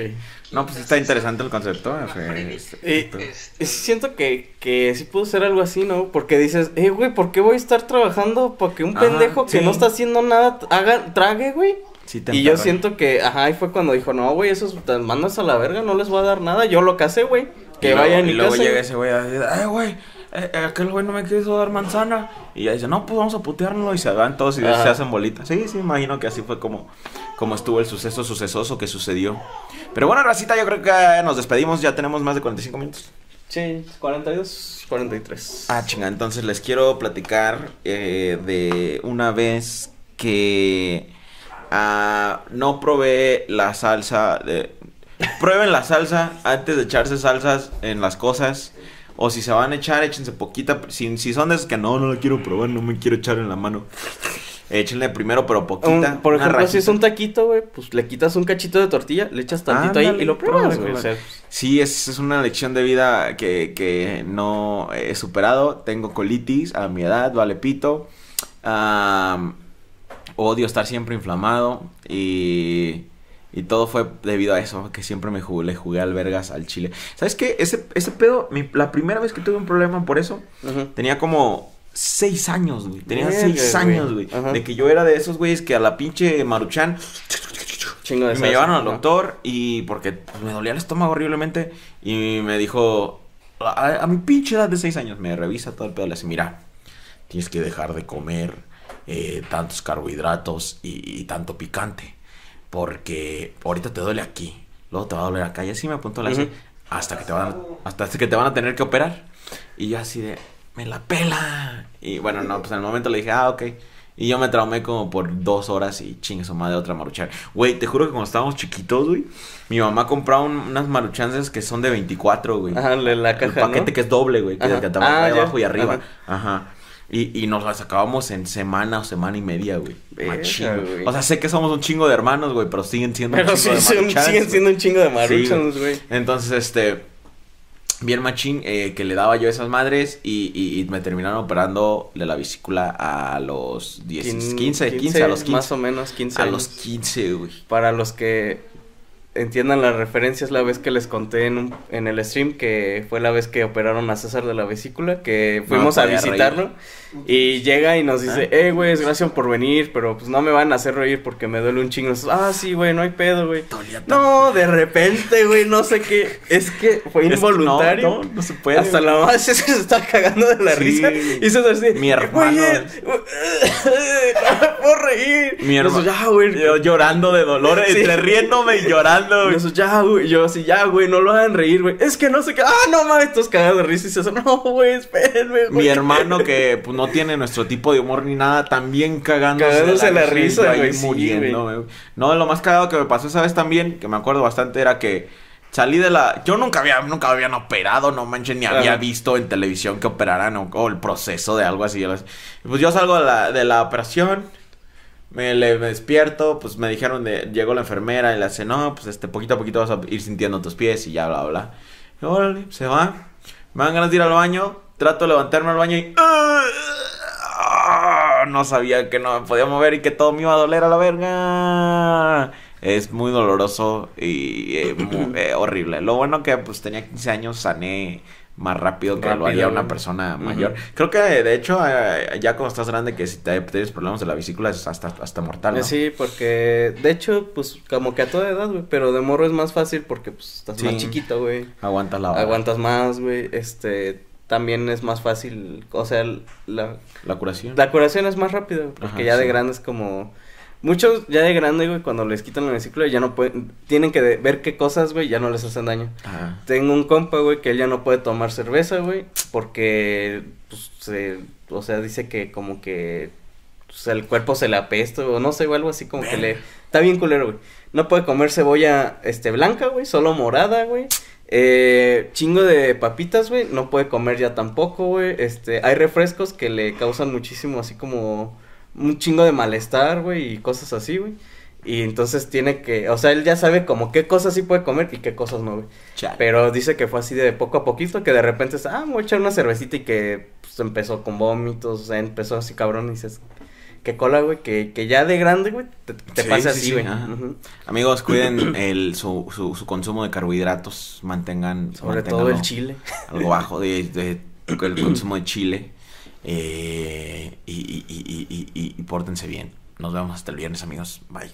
No, pues está interesante el concepto. eh, Y, y sí siento que, que sí pudo ser algo así, ¿no? Porque dices, eh, güey, ¿por qué voy a estar trabajando para que un Ajá, pendejo que sí. no está haciendo nada haga, trague, güey? Sí Y yo siento que, ajá, ahí fue cuando dijo, no, güey, esos te mandas a la verga, no les voy a dar nada, yo lo casé, güey. Y Que luego- vayan y y luego casen. llega ese güey a decir, ay, güey, eh, eh, aquel güey no me quiso dar manzana. Y ya dice, no, pues vamos a putearlo. Y se van todos y Ajá. se hacen bolitas. Sí, sí, imagino que así fue como, como estuvo el suceso sucesoso que sucedió. Pero bueno, Racita, yo creo que nos despedimos. Ya tenemos más de 45 minutos. Sí, 42, 43. Ah, chinga, entonces les quiero platicar eh, de una vez que ah, no probé la salsa. De... Prueben la salsa antes de echarse salsas en las cosas. O si se van a echar, échense poquita. Si, si son de esos que no, no la quiero probar, no me quiero echar en la mano. Échenle primero, pero poquita. Un- por ejemplo, si es un taquito, güey, pues le quitas un cachito de tortilla, le echas tantito ahí y lo pruebas, güey. Sí, es, es una lección de vida que, que no he superado. Tengo colitis a mi edad, vale pito. Odio estar siempre inflamado y, y todo fue debido a eso, que siempre me jugué, le jugué al vergas al chile. ¿Sabes qué? Ese, ese pedo, mi- la primera vez que tuve un problema por eso, tenía como seis años, güey. Tenía seis años, güey. De que yo era de esos güeyes que a la pinche maruchan Chingo de y me llevaron al doctor y porque me dolía el estómago horriblemente y me dijo, a, a mi pinche edad de 6 años, me revisa todo el pedo, le dice, mira, tienes que dejar de comer eh, tantos carbohidratos y, y tanto picante porque ahorita te duele aquí, luego te va a doler acá y así me apuntó la Ujú. hasta que te van a, hasta que te van a tener que operar y yo así de, me la pela y bueno, no, pues en el momento le dije, ah, ok. Y yo me traumé como por dos horas y chingue su madre otra maruchan. Güey, te juro que cuando estábamos chiquitos, güey, mi mamá compraba un- unas maruchances que son de 24, güey. Ajá, la El caja, paquete ¿no? que es doble, güey, que, Ajá. que Ah, ya. abajo y arriba. Ajá. Y, y nos las acabamos en semana o semana y media, güey. Machín, güey. O sea, sé que somos un chingo de hermanos, güey, pero siguen siendo Pero un sí, chingo de son- maruchans, siguen siendo un chingo de Sí, maruchans, güey. Entonces, este, bien machín, eh, que le daba yo esas madres y, y- y me terminaron operando de la vesícula a los 10, 15, 15, 15, a los 15. Más o menos 15 a años. los 15, güey. Para los que entiendan las referencias, la vez que les conté en, un- en el stream que fue la vez que operaron a César de la vesícula, que fuimos a podía visitarlo y llega y nos dice, Ah. eh, güey, es gracias por venir, pero pues no me van a hacer reír porque me duele un chingo. Nosotros, ah, sí, güey, no hay pedo, güey. No, de repente, güey, no sé qué, es que fue Es que involuntario. No, no, no se puede. Hasta la mamá se está cagando de la Sí. risa. Y César así, Mi hermano. "Güey, eh, no me puedo reír. Mi hermano. Nosotros, ya, güey. Yo llorando de dolor, Sí. entre riéndome y llorando, Y güey. nosotros, ya, güey. Yo así, ya, güey, no lo hagan reír, güey. Es que no sé qué. Ah, no mames, todos cagados de risa. Y César, no, güey, espérenme, güey. Mi hermano que pues, no tiene nuestro tipo de humor ni nada, también cagándose, Cagándose la risa, yo ahí güey, sí, muriendo, güey. No, lo más cagado que me pasó esa vez también, que me acuerdo bastante, era que salí de la... Yo nunca había, nunca habían operado, no manches, ni había visto en televisión que operaran o, o el proceso de algo así. Pues yo salgo de la, de la operación, me, le, despierto, pues me dijeron de... Llegó la enfermera y le hace, no, pues este, poquito a poquito vas a ir sintiendo tus pies y ya, bla, bla. Y órale, se va. Me dan ganas de ir al baño, trato de levantarme al baño y... ¡Ah! No sabía que no me podía mover y que todo me iba a doler a la verga. Es muy doloroso y eh, eh, horrible. Lo bueno que pues tenía 15 años, sané más rápido que lo Rápido, haría una persona mayor. Creo que de hecho eh, ya cuando estás grande que si te tienes problemas de la vesícula es hasta, hasta mortal, ¿no? Sí, porque de hecho, pues como que a toda edad, güey. Pero de morro es más fácil porque pues estás Sí. más chiquito, güey. Aguantas la vara. Aguantas más, güey. Este, también es más fácil, o sea, la, la curación. la curación es más rápida, güey, porque Ajá, ya de grande es como... Muchos ya de grande, güey, cuando les quitan la vesícula ya no pueden... Tienen que ver qué cosas, güey, ya no les hacen daño. Ajá. Tengo un compa, güey, que él ya no puede tomar cerveza, güey, porque, pues, se, o sea, dice que como que, pues, el cuerpo se le apesta, o no sé, o algo así como que le... Está bien culero, güey. No puede comer cebolla, este, blanca, güey, solo morada, güey. Eh, chingo de papitas, güey, no puede comer ya tampoco, güey. Este, hay refrescos que le causan muchísimo, así como, un chingo de malestar, güey, y cosas así, güey. Y entonces tiene que, o sea, él ya sabe como qué cosas sí puede comer y qué cosas no, güey. Chale. Pero dice que fue así de poco a poquito, que de repente, ah, me voy a echar una cervecita y que pues, empezó con vómitos, o sea, empezó así cabrón y dices, qué cola, güey, que, que ya de grande, güey, te, te Sí, pasa sí, así, sí, güey. Amigos, cuiden el, su, su, su consumo de carbohidratos, mantengan... Sobre todo el chile. Algo bajo de, de- el consumo de chile. Eh, y, y, y, y, y- pórtense bien. Nos vemos hasta el viernes, amigos. Bye.